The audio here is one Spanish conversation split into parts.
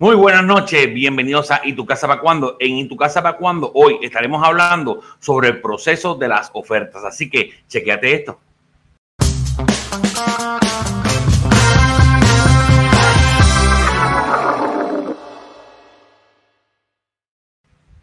Muy buenas noches, bienvenidos a ¿Y tu casa para cuándo? En ¿Y tu casa para cuándo? Hoy estaremos hablando sobre el proceso de las ofertas, así que chequeate esto.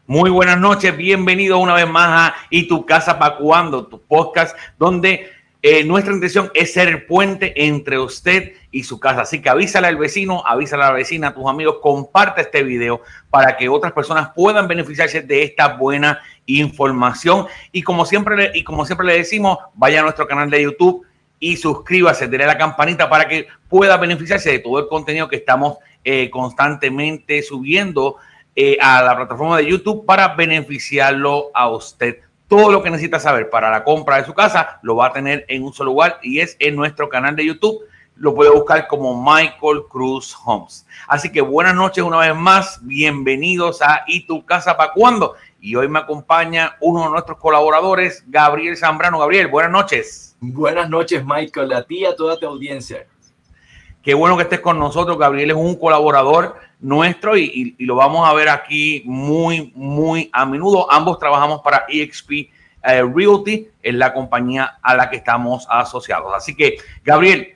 Muy buenas noches, bienvenido una vez más a ¿Y tu casa para cuándo? Tu podcast donde eh, nuestra intención es ser el puente entre usted y su casa. Así que avísale al vecino, avísale a la vecina, a tus amigos, comparte este video para que otras personas puedan beneficiarse de esta buena información. Y como siempre, y como siempre le decimos, vaya a nuestro canal de YouTube y suscríbase, denle la campanita para que pueda beneficiarse de todo el contenido que estamos eh, constantemente subiendo eh, a la plataforma de YouTube para beneficiarlo a usted todo lo que necesita saber para la compra de su casa lo va a tener en un solo lugar y es en nuestro canal de YouTube. Lo puede buscar como Michael Cruz Homes. Así que buenas noches una vez más. Bienvenidos a ¿Y tu casa para cuándo? Y hoy me acompaña uno de nuestros colaboradores, Gabriel Zambrano. Gabriel, buenas noches. Buenas noches, Michael, a ti y a toda tu audiencia. Qué bueno que estés con nosotros. Gabriel es un colaborador nuestro y, lo vamos a ver aquí muy, muy a menudo. Ambos trabajamos para EXP eh, Realty, es la compañía a la que estamos asociados. Así que, Gabriel,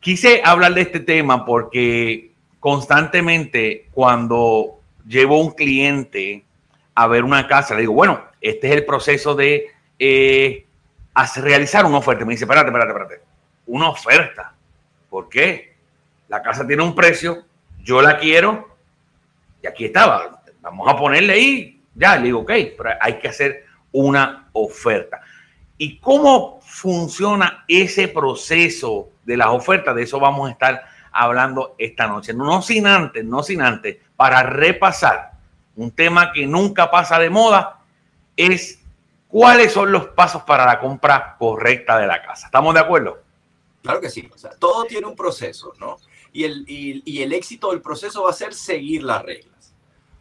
quise hablar de este tema porque constantemente cuando llevo un cliente a ver una casa, le digo, bueno, este es el proceso de eh, realizar una oferta. Me dice, espérate, espérate, espérate. Una oferta. ¿Por qué? La casa tiene un precio, yo la quiero y aquí estaba. Vamos a ponerle ahí, ya, le digo, ok, pero hay que hacer una oferta. ¿Y cómo funciona ese proceso de las ofertas? De eso vamos a estar hablando esta noche. No sin antes, no sin antes, para repasar un tema que nunca pasa de moda, es cuáles son los pasos para la compra correcta de la casa. ¿Estamos de acuerdo? Claro que sí. O sea, todo tiene un proceso, ¿no? Y el, y, el éxito del proceso va a ser seguir las reglas.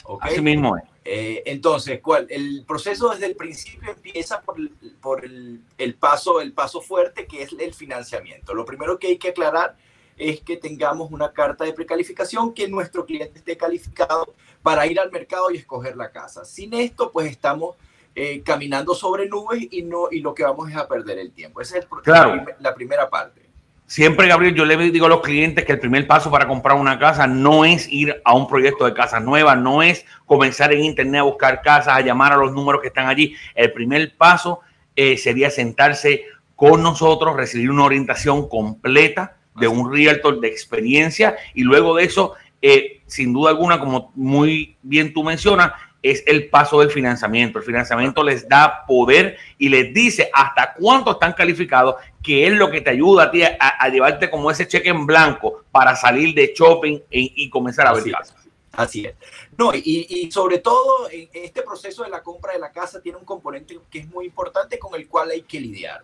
¿okay? Así mismo es. Eh, entonces, ¿cuál? el proceso desde el principio empieza por, por el, el, paso, el paso fuerte que es el financiamiento. Lo primero que hay que aclarar es que tengamos una carta de precalificación, que nuestro cliente esté calificado para ir al mercado y escoger la casa. Sin esto, pues estamos eh, caminando sobre nubes y, no, y lo que vamos es a perder el tiempo. Esa es claro. la primera parte. Siempre, Gabriel, yo le digo a los clientes que el primer paso para comprar una casa no es ir a un proyecto de casa nueva, no es comenzar en internet a buscar casas, a llamar a los números que están allí. El primer paso eh, sería sentarse con nosotros, recibir una orientación completa de un realtor de experiencia y luego de eso, eh, sin duda alguna, como muy bien tú mencionas, es el paso del financiamiento. El financiamiento les da poder y les dice hasta cuánto están calificados, que es lo que te ayuda a ti a, llevarte como ese cheque en blanco para salir de shopping y comenzar a ver casas. Así es. No, y, sobre todo, este proceso de la compra de la casa tiene un componente que es muy importante con el cual hay que lidiar.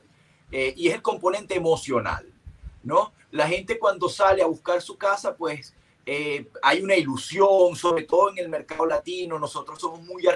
Eh, y es el componente emocional, ¿no? La gente cuando sale a buscar su casa, pues eh, hay una ilusión, sobre todo en el mercado latino, nosotros somos muy,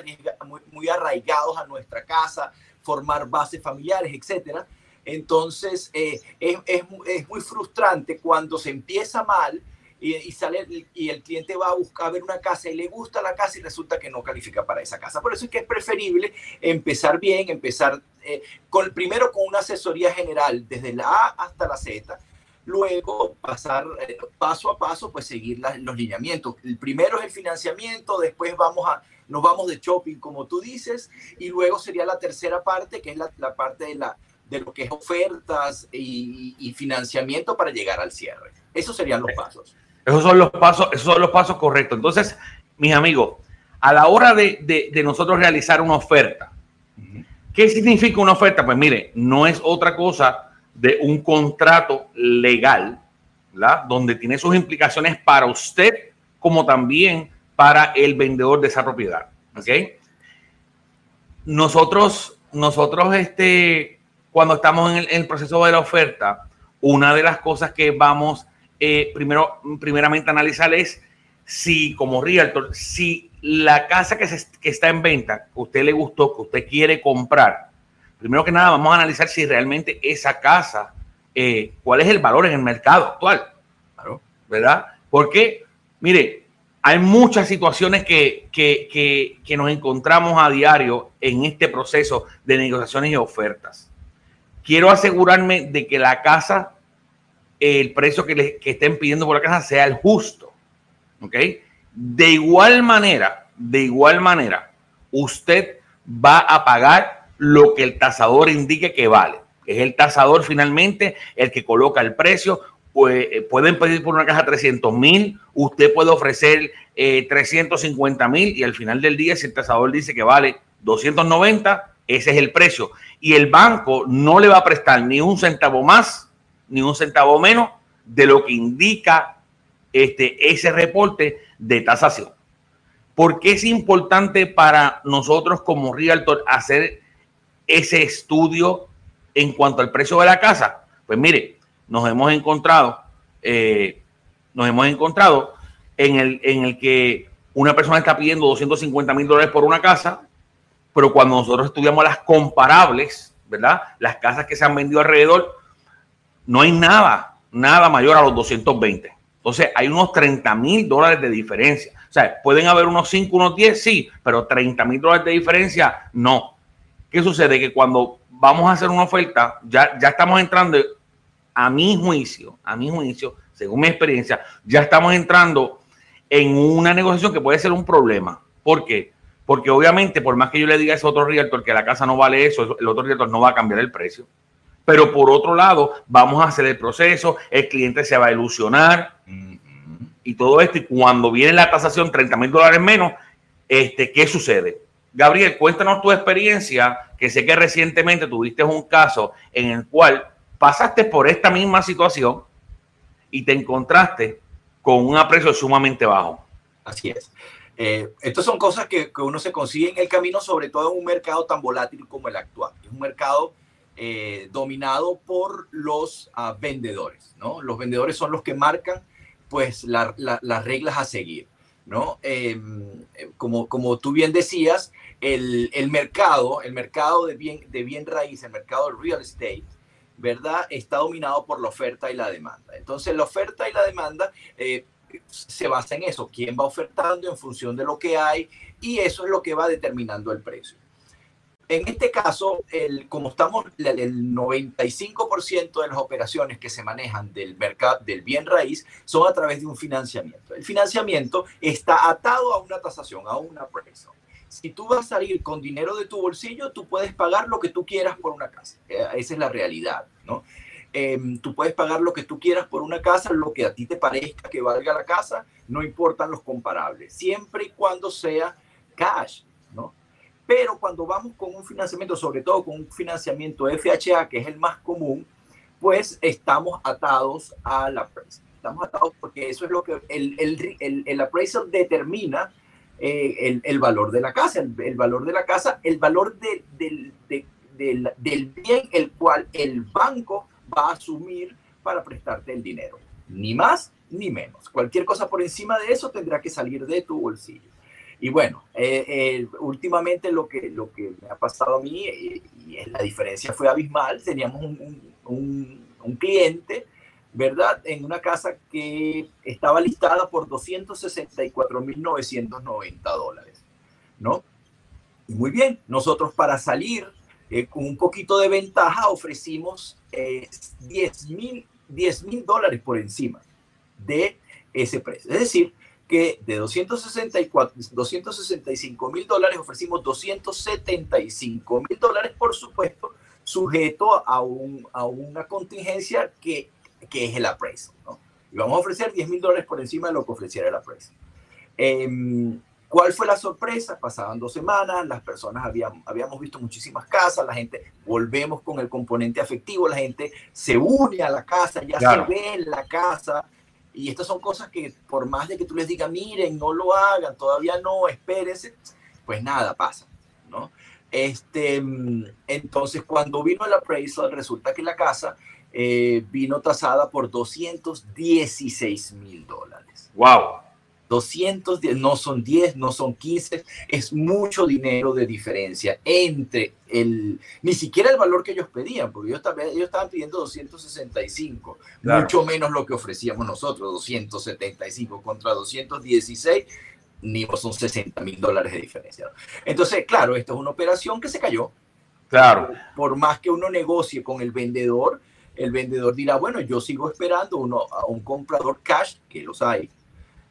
muy, arraigados a nuestra casa, formar bases familiares, etc. Entonces, eh, es, es, muy frustrante cuando se empieza mal y, sale y el cliente va a buscar a ver una casa y le gusta la casa y resulta que no califica para esa casa. Por eso es que es preferible empezar bien, empezar eh, con, primero con una asesoría general desde la A hasta la Z luego pasar eh, paso a paso, pues seguir los lineamientos. El primero es el financiamiento, después vamos a, nos vamos de shopping, como tú dices, y luego sería la tercera parte, que es la, parte de, la, de lo que es ofertas y, financiamiento para llegar al cierre. Esos serían los pasos. Esos son los pasos, esos son los pasos correctos. Entonces, mis amigos, a la hora de, de nosotros realizar una oferta, ¿qué significa una oferta? Pues mire, no es otra cosa de un contrato legal, ¿verdad? donde tiene sus implicaciones para usted como también para el vendedor de esa propiedad. ¿ok? Nosotros, nosotros este, cuando estamos en el, proceso de la oferta, una de las cosas que vamos eh, primero, primeramente a analizar es si como realtor, si la casa que, se, que está en venta, que usted le gustó, que usted quiere comprar, primero que nada vamos a analizar si realmente esa casa, eh, cuál es el valor en el mercado actual. ¿Verdad? Porque, mire, hay muchas situaciones que, que, que, nos encontramos a diario en este proceso de negociaciones y ofertas. Quiero asegurarme de que la casa, el precio que, le, que estén pidiendo por la casa sea el justo. ¿Ok? De igual manera, de igual manera, usted va a pagar lo que el tasador indique que vale. Es el tasador finalmente el que coloca el precio pues, eh, pueden pedir por una caja 300 mil, usted puede ofrecer 350 eh, mil y al final del día, si el tasador dice que vale 290, ese es el precio. Y el banco no le va a prestar ni un centavo más, ni un centavo menos de lo que indica este, ese reporte de tasación. ¿Por qué es importante para nosotros como Realtor hacer ese estudio en cuanto al precio de la casa? Pues mire, nos hemos encontrado, eh, nos hemos encontrado en el, en el que una persona está pidiendo 250 mil dólares por una casa, pero cuando nosotros estudiamos las comparables, ¿verdad? Las casas que se han vendido alrededor, no hay nada, nada mayor a los 220. Entonces hay unos 30 mil dólares de diferencia. O sea, pueden haber unos 5, unos 10, sí, pero 30 mil dólares de diferencia, no. ¿Qué sucede? Que cuando vamos a hacer una oferta, ya, ya estamos entrando a mi juicio, a mi juicio, según mi experiencia, ya estamos entrando en una negociación que puede ser un problema. ¿Por qué? Porque obviamente, por más que yo le diga a ese otro realtor que la casa no vale eso, el otro realtor no va a cambiar el precio. Pero por otro lado, vamos a hacer el proceso, el cliente se va a ilusionar y todo esto. Y cuando viene la tasación 30 mil dólares menos, este, ¿qué sucede? Gabriel, cuéntanos tu experiencia, que sé que recientemente tuviste un caso en el cual pasaste por esta misma situación y te encontraste con un aprecio sumamente bajo. Así es. Eh, estas son cosas que, uno se consigue en el camino, sobre todo en un mercado tan volátil como el actual. Es un mercado eh, dominado por los ah, vendedores, ¿no? Los vendedores son los que marcan, pues, las reglas a seguir, ¿no? Em, como, como tú bien decías, el, mercado, el mercado de bien, de bien raíz, el mercado de real estate, ¿verdad? Está dominado por la oferta y la demanda. Entonces, la oferta y la demanda eh, se basa en eso, quién va ofertando en función de lo que hay y eso es lo que va determinando el precio. En este caso, el, como estamos, el 95% de las operaciones que se manejan del mercado del bien raíz son a través de un financiamiento. El financiamiento está atado a una tasación, a una appraisal si tú vas a salir con dinero de tu bolsillo, tú puedes pagar lo que tú quieras por una casa. Eh, esa es la realidad, ¿no? Em, tú puedes pagar lo que tú quieras por una casa, lo que a ti te parezca que valga la casa, no importan los comparables, siempre y cuando sea cash, ¿no? Pero cuando vamos con un financiamiento, sobre todo con un financiamiento FHA, que es el más común, pues estamos atados a la appraisal. Estamos atados porque eso es lo que el, el, el, el appraisal determina eh, el, valor de la casa, el, valor de la casa, el valor del, del, bien el cual el banco va a asumir para prestarte el dinero. Ni más ni menos. Cualquier cosa por encima de eso tendrá que salir de tu bolsillo. Y bueno, eh, eh, últimamente lo que, lo que me ha pasado a mí, y la diferencia fue abismal, teníamos un, un cliente ¿verdad? En una casa que estaba listada por 264.990 dólares, ¿no? Y muy bien, nosotros para salir eh, con un poquito de ventaja ofrecimos eh, 10 mil dólares por encima de ese precio. Es decir, que de 264, 265 mil dólares ofrecimos 275 mil dólares, por supuesto, sujeto a, un, a una contingencia que que es el appraisal. ¿no? Y vamos a ofrecer 10 mil dólares por encima de lo que ofreciera el appraisal. Em, ¿Cuál fue la sorpresa? Pasaban dos semanas, las personas habían, habíamos visto muchísimas casas, la gente, volvemos con el componente afectivo, la gente se une a la casa, ya se ve en la casa. Y estas son cosas que por más de que tú les digas, miren, no lo hagan, todavía no, espérense, pues nada, pasa, ¿no? Este, entonces, cuando vino el appraisal, resulta que la casa eh, vino tasada por 216 mil dólares. ¡Wow! 210, no son 10, no son 15, es mucho dinero de diferencia entre el, ni siquiera el valor que ellos pedían, porque ellos, también, ellos estaban pidiendo 265, mucho menos lo que ofrecíamos nosotros, 275 contra 216, ni son 60 mil dólares de diferencia. Entonces, claro, esto es una operación que se cayó. Claro. Por más que uno negocie con el vendedor, el vendedor dirá, bueno, yo sigo esperando uno, a un comprador cash, que los hay,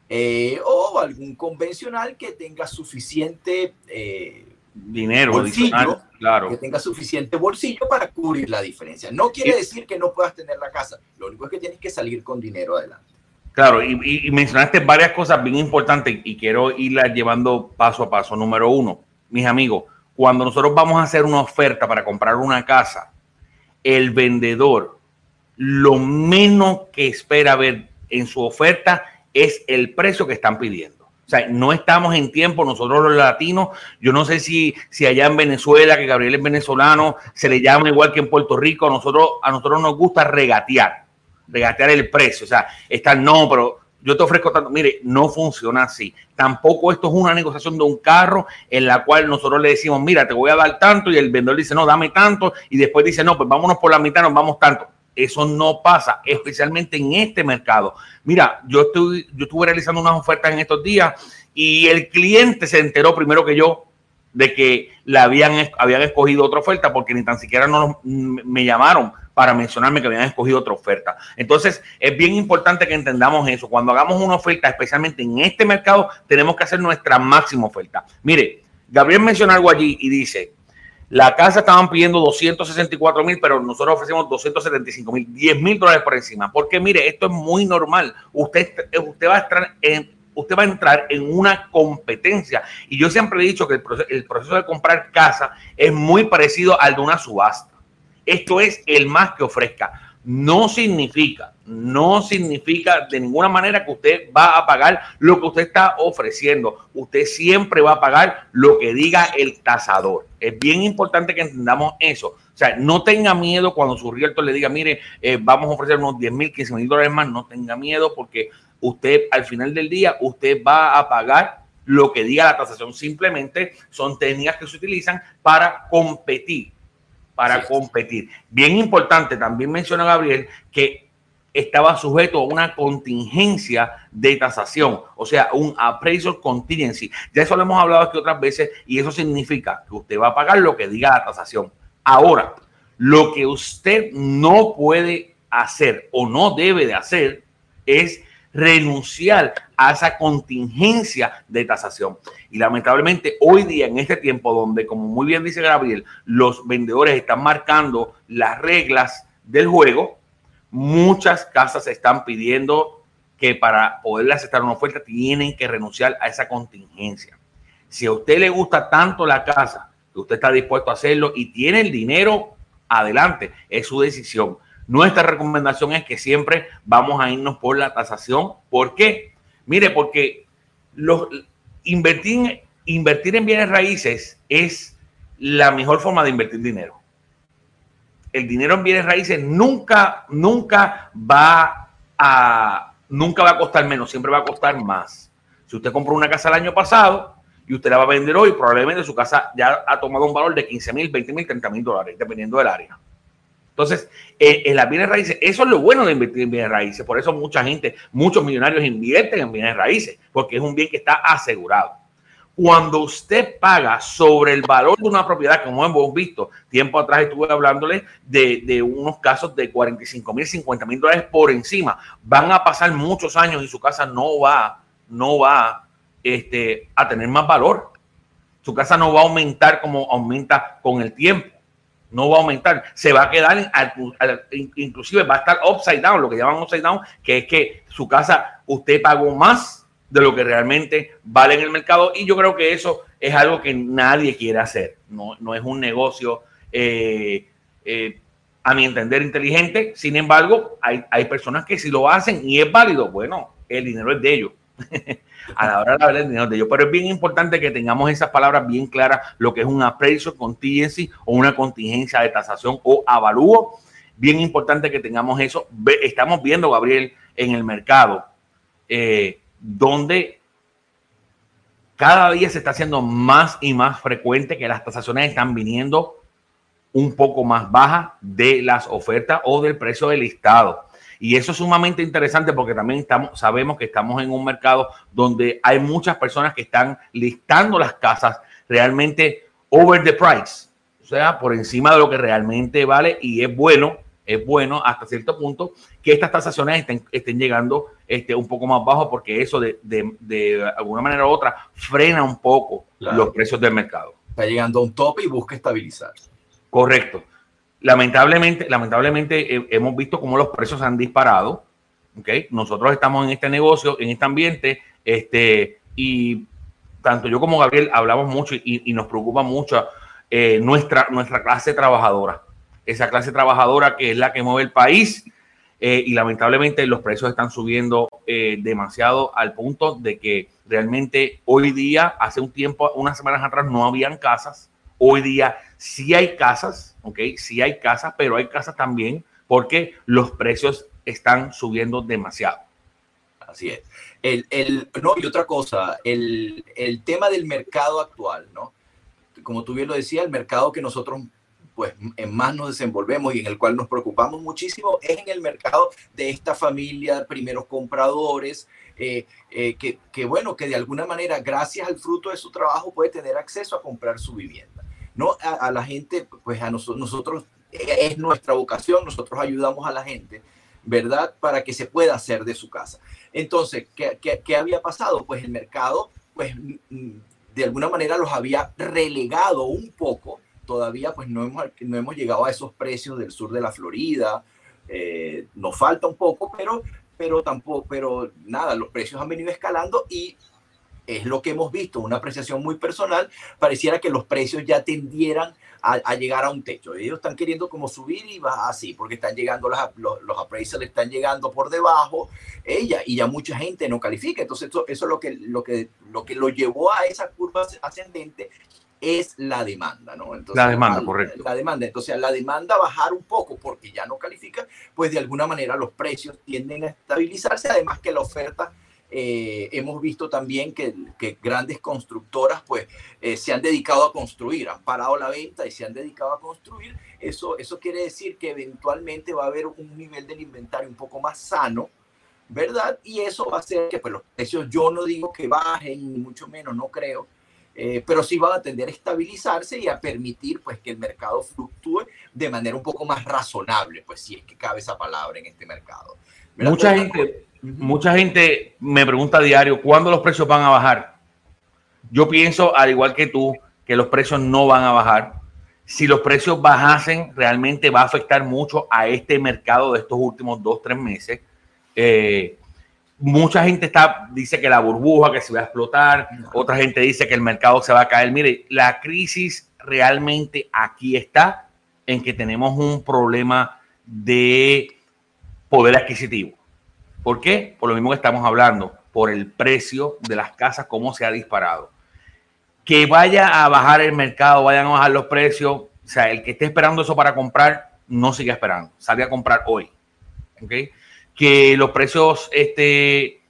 eh, o algún convencional que tenga suficiente eh, dinero, bolsillo, claro. que tenga suficiente bolsillo para cubrir la diferencia. No quiere decir que no puedas tener la casa, lo único es que tienes que salir con dinero adelante. Claro, y, mencionaste varias cosas bien importantes y quiero irlas llevando paso a paso. Número uno, mis amigos, cuando nosotros vamos a hacer una oferta para comprar una casa, el vendedor lo menos que espera ver en su oferta es el precio que están pidiendo. O sea, no estamos en tiempo, nosotros los latinos, yo no sé si, si allá en Venezuela, que Gabriel es venezolano, se le llama igual que en Puerto Rico, nosotros, a nosotros nos gusta regatear, regatear el precio. O sea, está no, pero yo te ofrezco tanto. Mire, no funciona así. Tampoco esto es una negociación de un carro en la cual nosotros le decimos, mira, te voy a dar tanto, y el vendedor dice, no, dame tanto, y después dice, no, pues vámonos por la mitad, nos vamos tanto. Eso no pasa, especialmente en este mercado. Mira, yo, estoy, yo estuve realizando unas ofertas en estos días y el cliente se enteró primero que yo de que le habían, habían escogido otra oferta porque ni tan siquiera no me llamaron para mencionarme que habían escogido otra oferta. Entonces, es bien importante que entendamos eso. Cuando hagamos una oferta, especialmente en este mercado, tenemos que hacer nuestra máxima oferta. Mire, Gabriel menciona algo allí y dice, la casa estaban pidiendo 264 mil, pero nosotros ofrecemos 275 mil, 10 mil dólares por encima. Porque mire, esto es muy normal. Usted, usted, va a entrar en, usted va a entrar en una competencia. Y yo siempre he dicho que el proceso, el proceso de comprar casa es muy parecido al de una subasta. Esto es el más que ofrezca no significa, no significa de ninguna manera que usted va a pagar lo que usted está ofreciendo. Usted siempre va a pagar lo que diga el tasador. Es bien importante que entendamos eso. O sea, no tenga miedo cuando su realtor le diga, mire, eh, vamos a ofrecer unos 10 mil, 15 mil dólares más. No tenga miedo porque usted al final del día, usted va a pagar lo que diga la tasación. Simplemente son técnicas que se utilizan para competir para competir. Bien importante, también menciona Gabriel que estaba sujeto a una contingencia de tasación, o sea, un appraisal contingency. Ya eso lo hemos hablado aquí otras veces y eso significa que usted va a pagar lo que diga la tasación. Ahora, lo que usted no puede hacer o no debe de hacer es renunciar a esa contingencia de tasación. Y lamentablemente hoy día, en este tiempo donde, como muy bien dice Gabriel, los vendedores están marcando las reglas del juego, muchas casas están pidiendo que para poder aceptar una oferta tienen que renunciar a esa contingencia. Si a usted le gusta tanto la casa, que usted está dispuesto a hacerlo y tiene el dinero, adelante, es su decisión. Nuestra recomendación es que siempre vamos a irnos por la tasación. ¿Por qué? Mire, porque los, invertir, invertir en bienes raíces es la mejor forma de invertir dinero. El dinero en bienes raíces nunca, nunca va a, nunca va a costar menos, siempre va a costar más. Si usted compró una casa el año pasado y usted la va a vender hoy, probablemente su casa ya ha tomado un valor de 15 mil, 20 mil, 30 mil dólares, dependiendo del área. Entonces, eh, en las bienes raíces, eso es lo bueno de invertir en bienes raíces. Por eso mucha gente, muchos millonarios invierten en bienes raíces, porque es un bien que está asegurado. Cuando usted paga sobre el valor de una propiedad, como hemos visto, tiempo atrás estuve hablándole de, unos casos de 45 mil, 50 mil dólares por encima. Van a pasar muchos años y su casa no va, no va este, a tener más valor. Su casa no va a aumentar como aumenta con el tiempo no va a aumentar, se va a quedar, inclusive va a estar upside down, lo que llaman upside down, que es que su casa usted pagó más de lo que realmente vale en el mercado y yo creo que eso es algo que nadie quiere hacer, no, no es un negocio eh, eh, a mi entender inteligente, sin embargo hay, hay personas que si lo hacen y es válido, bueno, el dinero es de ellos. a la hora de hablar del dinero de ellos. Pero es bien importante que tengamos esas palabras bien claras, lo que es un appraisal contingency o una contingencia de tasación o avalúo. Bien importante que tengamos eso. Estamos viendo, Gabriel, en el mercado, eh, donde cada día se está haciendo más y más frecuente que las tasaciones están viniendo un poco más bajas de las ofertas o del precio del listado. Y eso es sumamente interesante porque también estamos, sabemos que estamos en un mercado donde hay muchas personas que están listando las casas realmente over the price, o sea, por encima de lo que realmente vale y es bueno, es bueno hasta cierto punto que estas tasaciones estén, estén llegando este, un poco más bajo porque eso de, de, alguna manera u otra frena un poco los precios del mercado. Está llegando a un tope y busca estabilizar. Correcto. Lamentablemente, lamentablemente hemos visto cómo los precios han disparado. ¿okay? Nosotros estamos en este negocio, en este ambiente, este, y tanto yo como Gabriel hablamos mucho y, nos preocupa mucho eh, nuestra, nuestra clase trabajadora. Esa clase trabajadora que es la que mueve el país eh, y lamentablemente los precios están subiendo eh, demasiado al punto de que realmente hoy día, hace un tiempo, unas semanas atrás, no habían casas. Hoy día sí hay casas, ¿ok? Sí hay casas, pero hay casas también porque los precios están subiendo demasiado. Así es. El, el, no, y otra cosa, el, el tema del mercado actual, ¿no? Como tú bien lo decías, el mercado que nosotros pues en más nos desenvolvemos y en el cual nos preocupamos muchísimo es en el mercado de esta familia de primeros compradores, eh, eh, que, que, bueno, que de alguna manera, gracias al fruto de su trabajo, puede tener acceso a comprar su vivienda. No a, la gente, pues a nosotros, nosotros, es nuestra vocación, nosotros ayudamos a la gente, ¿verdad? Para que se pueda hacer de su casa. Entonces, ¿qué, qué, qué había pasado? Pues el mercado, pues mm, de alguna manera los había relegado un poco todavía pues no hemos, no hemos llegado a esos precios del sur de la Florida. Eh, nos falta un poco, pero, pero tampoco, pero nada, los precios han venido escalando y es lo que hemos visto, una apreciación muy personal, pareciera que los precios ya tendieran a, llegar a un techo. Ellos están queriendo como subir y va así, porque están llegando los, los, los están llegando por debajo, ella, y ya mucha gente no califica. Entonces, eso, eso es lo que, lo, que, lo que lo llevó a esa curva ascendente es la demanda, ¿no? Entonces, la demanda, correcto. La demanda. Entonces, la demanda bajar un poco porque ya no califica, pues de alguna manera los precios tienden a estabilizarse, además que la oferta, eh, hemos visto también que, que grandes constructoras pues eh, se han dedicado a construir, han parado la venta y se han dedicado a construir. Eso, eso quiere decir que eventualmente va a haber un nivel del inventario un poco más sano, ¿verdad? Y eso va a hacer que pues, los precios, yo no digo que bajen, ni mucho menos, no creo, eh, pero sí va a tender a estabilizarse y a permitir pues que el mercado fluctúe de manera un poco más razonable, pues si es que cabe esa palabra en este mercado. Mucha gente, mucha gente me pregunta a diario, ¿cuándo los precios van a bajar? Yo pienso, al igual que tú, que los precios no van a bajar. Si los precios bajasen, realmente va a afectar mucho a este mercado de estos últimos dos, tres meses. Eh, mucha gente está, dice que la burbuja, que se va a explotar, otra gente dice que el mercado se va a caer. Mire, la crisis realmente aquí está en que tenemos un problema de poder adquisitivo. ¿Por qué? Por lo mismo que estamos hablando, por el precio de las casas, cómo se ha disparado. Que vaya a bajar el mercado, vayan a bajar los precios, o sea, el que esté esperando eso para comprar, no siga esperando, salga a comprar hoy. ¿ok?, que los precios, este,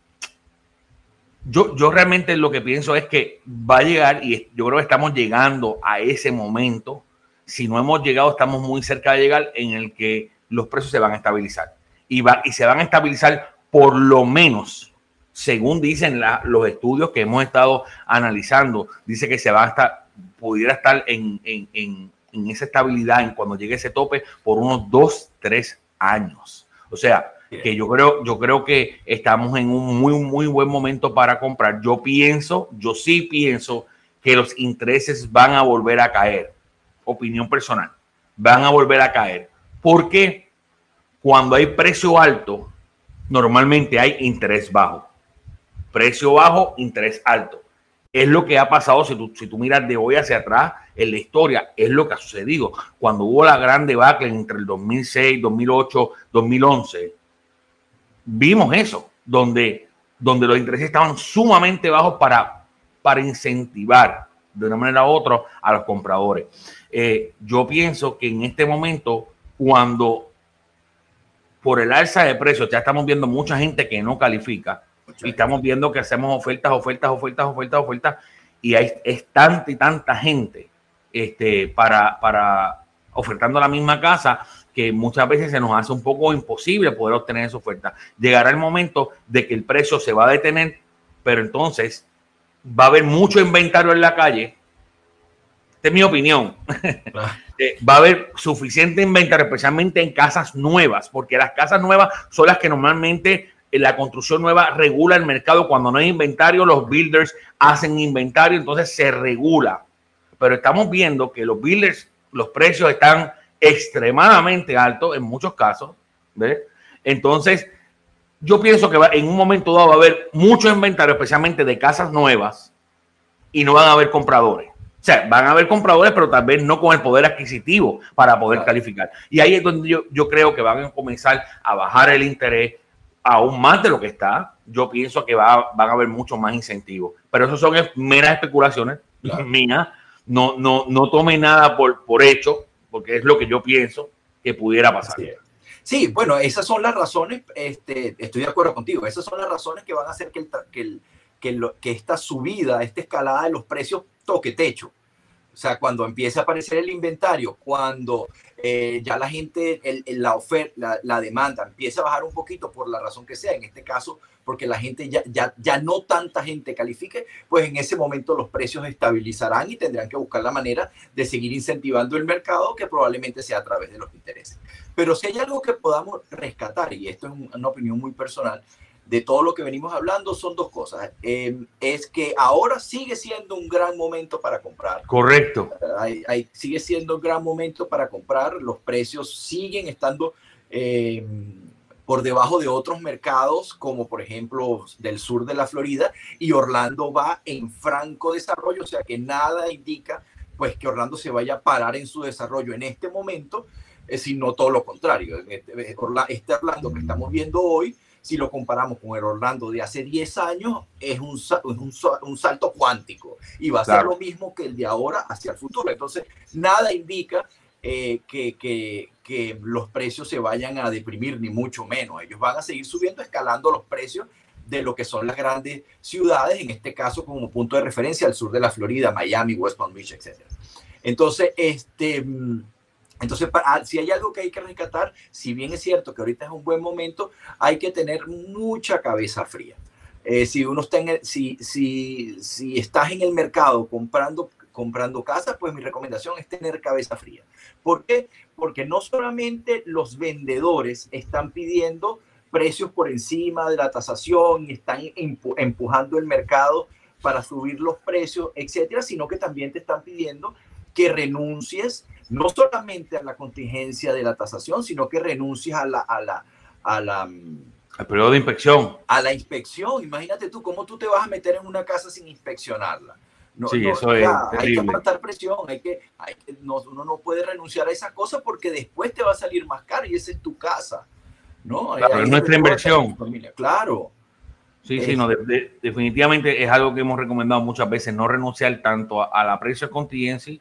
yo, yo realmente lo que pienso es que va a llegar, y yo creo que estamos llegando a ese momento, si no hemos llegado, estamos muy cerca de llegar, en el que los precios se van a estabilizar. Y, va, y se van a estabilizar por lo menos, según dicen los estudios que hemos estado analizando, dice que se va a estar, pudiera estar en, en, en, en esa estabilidad en cuando llegue ese tope por unos dos, tres años. O sea, que yo creo, yo creo que estamos en un muy, muy buen momento para comprar. Yo pienso, yo sí pienso que los intereses van a volver a caer. Opinión personal, van a volver a caer. Porque cuando hay precio alto, normalmente hay interés bajo. Precio bajo, interés alto. Es lo que ha pasado si tú, si tú miras de hoy hacia atrás en la historia, es lo que ha sucedido. Cuando hubo la gran debacle entre el 2006, 2008, 2011, vimos eso, donde, donde los intereses estaban sumamente bajos para, para incentivar de una manera u otra a los compradores. Eh, yo pienso que en este momento, cuando por el alza de precios ya estamos viendo mucha gente que no califica, y estamos viendo que hacemos ofertas, ofertas, ofertas, ofertas, ofertas, y hay es tanta y tanta gente este, para, para ofertando la misma casa que muchas veces se nos hace un poco imposible poder obtener esa oferta. Llegará el momento de que el precio se va a detener, pero entonces va a haber mucho inventario en la calle. Esta es mi opinión. Ah. Eh, va a haber suficiente inventario, especialmente en casas nuevas, porque las casas nuevas son las que normalmente en la construcción nueva regula el mercado. Cuando no hay inventario, los builders hacen inventario, entonces se regula. Pero estamos viendo que los builders, los precios están extremadamente altos en muchos casos. Entonces, yo pienso que va, en un momento dado va a haber mucho inventario, especialmente de casas nuevas, y no van a haber compradores. O sea, van a haber compradores, pero tal vez no con el poder adquisitivo para poder calificar. Y ahí es donde yo, yo creo que van a comenzar a bajar el interés aún más de lo que está. Yo pienso que va, van a haber mucho más incentivos. Pero eso son meras especulaciones mías. No, no, no tome nada por, por hecho, porque es lo que yo pienso que pudiera pasar. Sí, bueno, esas son las razones, este, estoy de acuerdo contigo, esas son las razones que van a hacer que, el, que, el, que, lo, que esta subida, esta escalada de los precios toque techo. O sea, cuando empiece a aparecer el inventario, cuando eh, ya la gente, el, la oferta, la, demanda empieza a bajar un poquito por la razón que sea, en este caso, porque la gente ya, ya, ya no tanta gente califique, pues en ese momento los precios estabilizarán y tendrán que buscar la manera de seguir incentivando el mercado, que probablemente sea a través de los intereses. Pero si hay algo que podamos rescatar, y esto es una opinión muy personal, de todo lo que venimos hablando son dos cosas. Em, es que ahora sigue siendo un gran momento para comprar. Correcto. sigue siendo un gran momento para comprar. Los precios siguen estando em, por debajo de otros mercados, como por ejemplo del sur de la Florida, y Orlando va en franco desarrollo, o sea que nada indica pues que Orlando se vaya a parar en su desarrollo en este momento, eh, sino todo lo contrario. Este, este Orlando que estamos viendo hoy si lo comparamos con el Orlando de hace 10 años, es un, un, un salto cuántico y va a ser lo mismo que el de ahora hacia el futuro. Entonces, nada indica eh, que, que, que, los precios se vayan a deprimir, ni mucho menos. Ellos van a seguir subiendo, escalando los precios de lo que son las grandes ciudades, en este caso como punto de referencia al sur de la Florida, Miami, West Palm Beach, etc. Entonces, este mm, entonces, ah, si hay algo que hay que rescatar, si bien es cierto que ahorita es un buen momento, hay que tener mucha cabeza fría. Eh, si uno está en si, si, si estás en el mercado comprando, comprando casas, pues mi recomendación es tener cabeza fría. ¿Por qué? Porque no solamente los vendedores están pidiendo precios por encima de la tasación y están empujando el mercado para subir los precios, etcétera, sino que también te están pidiendo que renuncies no solamente a la contingencia de la tasación, sino que renuncies a la, a la, a la mm, al periodo de inspección. A la inspección. Imagínate tú cómo tú te vas a meter en una casa sin inspeccionarla. No, sí, eso es hay que apartar presión, hay que, hay que no, uno no puede renunciar a esa cosa porque después te va a salir más caro y esa es tu casa. ¿no? Claro, es nuestra inversión. Claro. Sí, sí, no, definitivamente es algo que hemos recomendado muchas veces, no renunciar tanto a, la precio de contingencia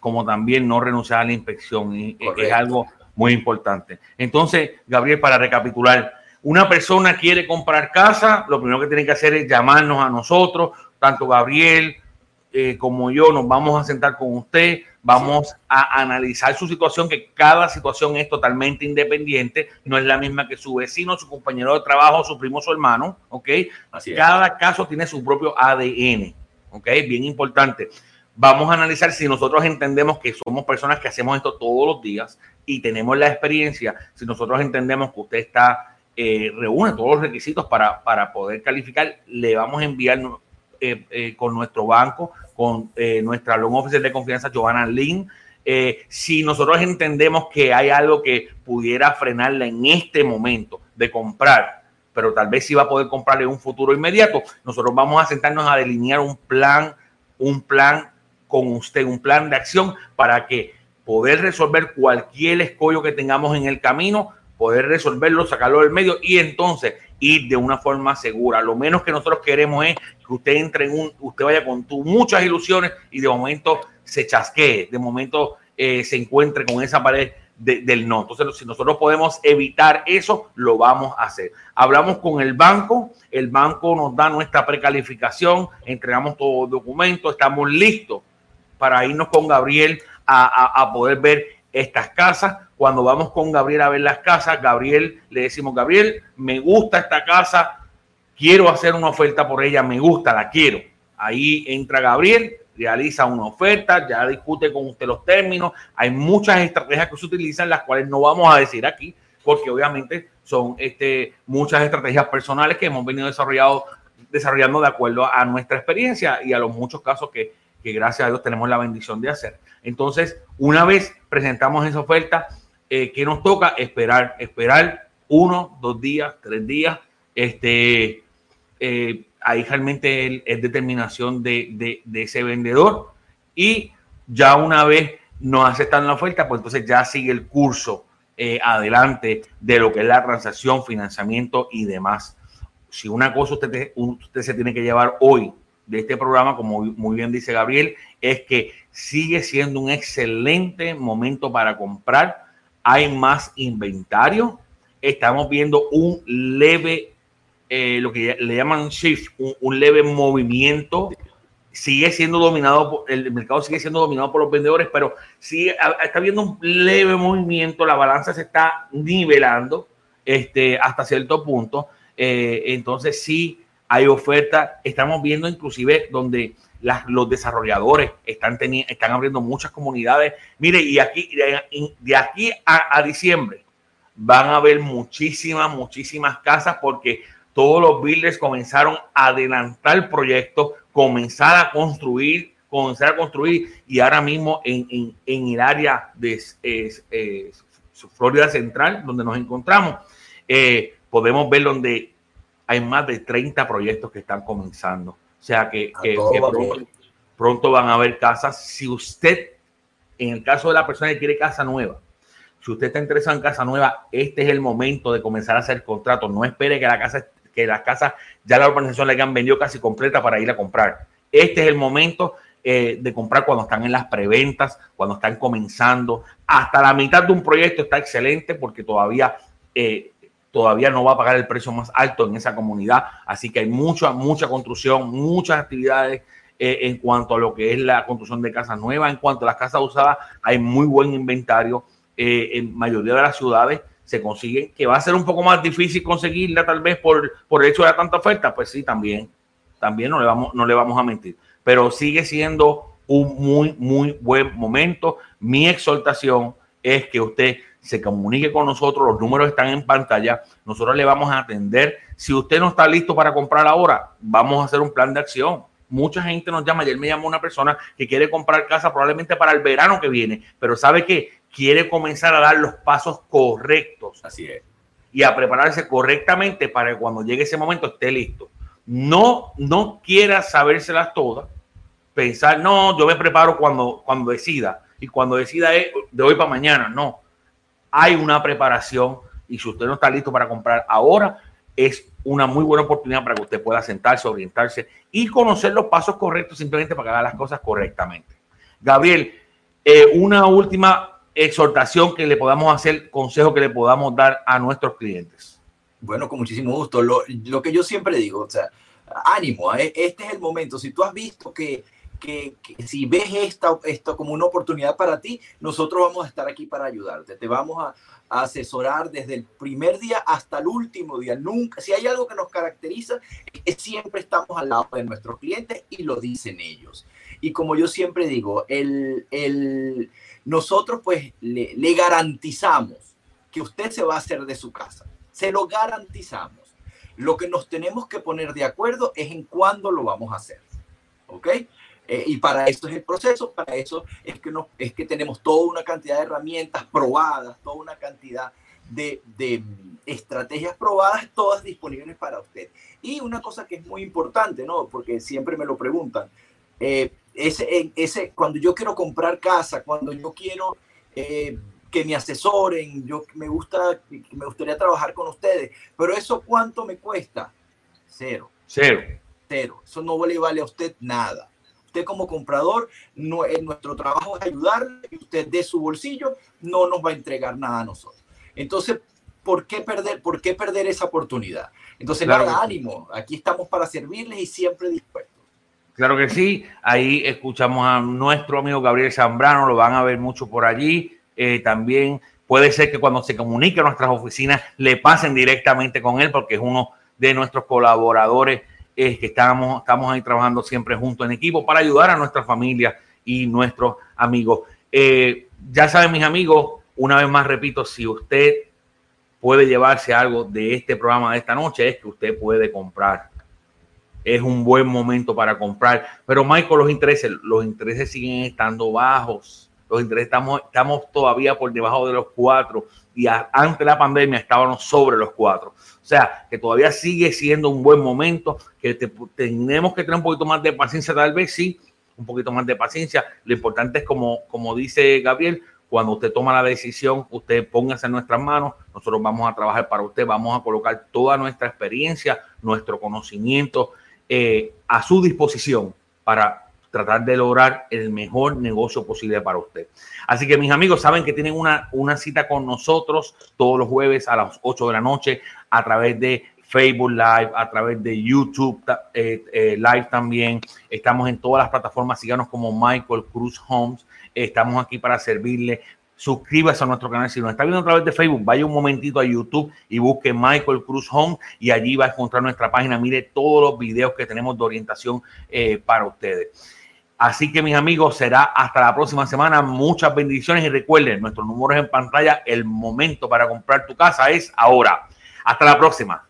como también no renunciar a la inspección. Y es algo muy importante. Entonces, Gabriel, para recapitular, una persona quiere comprar casa, lo primero que tiene que hacer es llamarnos a nosotros, tanto Gabriel eh, como yo, nos vamos a sentar con usted, vamos a analizar su situación, que cada situación es totalmente independiente, no es la misma que su vecino, su compañero de trabajo, su primo, su hermano, ¿ok? cada caso tiene su propio ADN, ¿ok? Bien importante vamos a analizar si nosotros entendemos que somos personas que hacemos esto todos los días y tenemos la experiencia, si nosotros entendemos que usted está, eh, reúne todos los requisitos para, para, poder calificar, le vamos a enviar eh, eh, con nuestro banco, con nuestra loan officer de confianza, Giovanna Lin. si nosotros entendemos que hay algo que pudiera frenarla en este momento de comprar, pero tal vez sí va a poder comprar en un futuro inmediato, nosotros vamos a sentarnos a delinear un plan, un plan con usted un plan de acción para que poder resolver cualquier escollo que tengamos en el camino, poder resolverlo, sacarlo del medio y entonces de una forma segura. Lo menos que nosotros queremos es que usted entre en un, usted vaya con tu, muchas ilusiones y de momento se chasquee, de momento eh, se encuentre con esa pared del no. Entonces, si nosotros podemos evitar eso, lo vamos a hacer. Hablamos con el banco, el banco nos da nuestra precalificación, entregamos todos los documentos, estamos listos para irnos con Gabriel a, a poder ver estas casas. Cuando vamos con Gabriel a ver las casas, Gabriel le decimos, Gabriel, me gusta esta casa, quiero hacer una oferta por ella, me gusta, la quiero. Ahí entra Gabriel, realiza una oferta, ya discute con usted los términos. Hay muchas estrategias que se utilizan, las cuales no vamos a decir aquí, porque obviamente son este, muchas estrategias personales que hemos venido desarrollando, desarrollando de acuerdo a nuestra experiencia y a los muchos casos que, que gracias a Dios tenemos la bendición de hacer. Entonces, una vez presentamos esa oferta, eh, que nos toca? Esperar, esperar uno, dos días, tres días. Este, eh, ahí realmente es determinación de, ese vendedor y ya una vez nos aceptan la oferta, pues entonces ya sigue el curso eh, adelante de lo que es la transacción, financiamiento y demás. Si una cosa usted, usted se tiene que llevar hoy de este programa, como muy bien dice Gabriel, es que sigue siendo un excelente momento para comprar. Hay más inventario. Estamos viendo un leve eh, lo que le llaman shift, un, leve movimiento. Sigue siendo dominado, por, el mercado sigue siendo dominado por los vendedores, pero sí está viendo un leve movimiento, la balanza se está nivelando este, hasta cierto punto. Eh, entonces sí hay oferta. Estamos viendo inclusive donde los desarrolladores están, están abriendo muchas comunidades. Mire, y aquí de, aquí a, diciembre van a haber muchísimas, muchísimas casas porque todos los builders comenzaron a adelantar proyectos, comenzar a construir, comenzar a construir y ahora mismo en, el área de Florida Central, donde nos encontramos, eh, podemos ver donde hay más de 30 proyectos que están comenzando. O sea que, pronto, van a haber casas. Si usted, en el caso de la persona que quiere casa nueva, si usted está interesado en casa nueva, este es el momento de comenzar a hacer contratos. No espere que la casa que las casas ya la urbanización le han vendido casi completa para ir a comprar. Este es el momento eh, de comprar cuando están en las preventas, cuando están comenzando. Hasta la mitad de un proyecto está excelente porque todavía, eh, todavía no va a pagar el precio más alto en esa comunidad. Así que hay mucha, mucha construcción, muchas actividades eh, en cuanto a lo que es la construcción de casas nuevas. En cuanto a las casas usadas, hay muy buen inventario en mayoría de las ciudades se consigue, que va a ser un poco más difícil conseguirla tal vez por, por el hecho de tanta oferta, pues sí, también, también no le, vamos, no le vamos a mentir, pero sigue siendo un muy, muy buen momento. Mi exhortación es que usted se comunique con nosotros, los números están en pantalla, nosotros le vamos a atender. Si usted no está listo para comprar ahora, vamos a hacer un plan de acción. Mucha gente nos llama, ayer me llamó una persona que quiere comprar casa probablemente para el verano que viene, pero sabe que quiere comenzar a dar los pasos correctos. Así es. Y a prepararse correctamente para que cuando llegue ese momento esté listo. No, no quiera sabérselas todas, pensar, no, yo me preparo cuando, cuando decida. Y cuando decida es de hoy para mañana. No. Hay una preparación y si usted no está listo para comprar ahora, es una muy buena oportunidad para que usted pueda sentarse, orientarse y conocer los pasos correctos simplemente para que haga las cosas correctamente. Gabriel, eh, una última exhortación que le podamos hacer, consejo que le podamos dar a nuestros clientes? Bueno, con muchísimo gusto. Lo, que yo siempre digo, o sea, ánimo, ¿eh? este es el momento. Si tú has visto que, que, si ves esta, esto como una oportunidad para ti, nosotros vamos a estar aquí para ayudarte. Te vamos a, a, asesorar desde el primer día hasta el último día. Nunca, si hay algo que nos caracteriza, es que siempre estamos al lado de nuestros clientes y lo dicen ellos. Y como yo siempre digo, el, el nosotros pues le, garantizamos que usted se va a hacer de su casa. Se lo garantizamos. Lo que nos tenemos que poner de acuerdo es en cuándo lo vamos a hacer. ¿Ok? Eh, y para eso es el proceso, para eso es que, no, es que tenemos toda una cantidad de herramientas probadas, toda una cantidad de, de, estrategias probadas, todas disponibles para usted. Y una cosa que es muy importante, ¿no? Porque siempre me lo preguntan, eh, ese, ese, cuando yo quiero comprar casa, cuando yo quiero eh, que me asesoren, yo me gusta, me gustaría trabajar con ustedes, pero eso cuánto me cuesta? Cero. Cero. Cero. Eso no le vale a usted nada. Usted como comprador, no, eh, nuestro trabajo es ayudarle y usted de su bolsillo no nos va a entregar nada a nosotros. Entonces, ¿por qué perder, por qué perder esa oportunidad? Entonces, nada, ánimo, aquí estamos para servirles y siempre dispuestos. Claro que sí, ahí escuchamos a nuestro amigo Gabriel Zambrano, lo van a ver mucho por allí. Eh, también puede ser que cuando se comunique a nuestras oficinas le pasen directamente con él porque es uno de nuestros colaboradores eh, que estamos, estamos ahí trabajando siempre juntos en equipo para ayudar a nuestra familia y nuestros amigos. Eh, ya saben mis amigos, una vez más repito, si usted puede llevarse algo de este programa de esta noche es que usted puede comprar es un buen momento para comprar. Pero Michael, los intereses, los intereses siguen estando bajos. Los intereses estamos, estamos todavía por debajo de los cuatro y antes de la pandemia estábamos sobre los cuatro. O sea, que todavía sigue siendo un buen momento, que tenemos que tener un poquito más de paciencia, tal vez sí, un poquito más de paciencia. Lo importante es, como, como dice Gabriel, cuando usted toma la decisión, usted póngase en nuestras manos, nosotros vamos a trabajar para usted, vamos a colocar toda nuestra experiencia, nuestro conocimiento, eh, a su disposición para tratar de lograr el mejor negocio posible para usted. Así que mis amigos saben que tienen una, una cita con nosotros todos los jueves a las 8 de la noche a través de Facebook Live, a través de YouTube eh, eh, Live también. Estamos en todas las plataformas. Síganos como Michael Cruz Homes. Estamos aquí para servirle suscríbase a nuestro canal. Si nos está viendo a través de Facebook, vaya un momentito a YouTube y busque Michael Cruz Home y allí va a encontrar nuestra página. Mire todos los videos que tenemos de orientación eh, para ustedes. Así que mis amigos, será hasta la próxima semana. Muchas bendiciones y recuerden, nuestros números en pantalla, el momento para comprar tu casa es ahora. Hasta la próxima.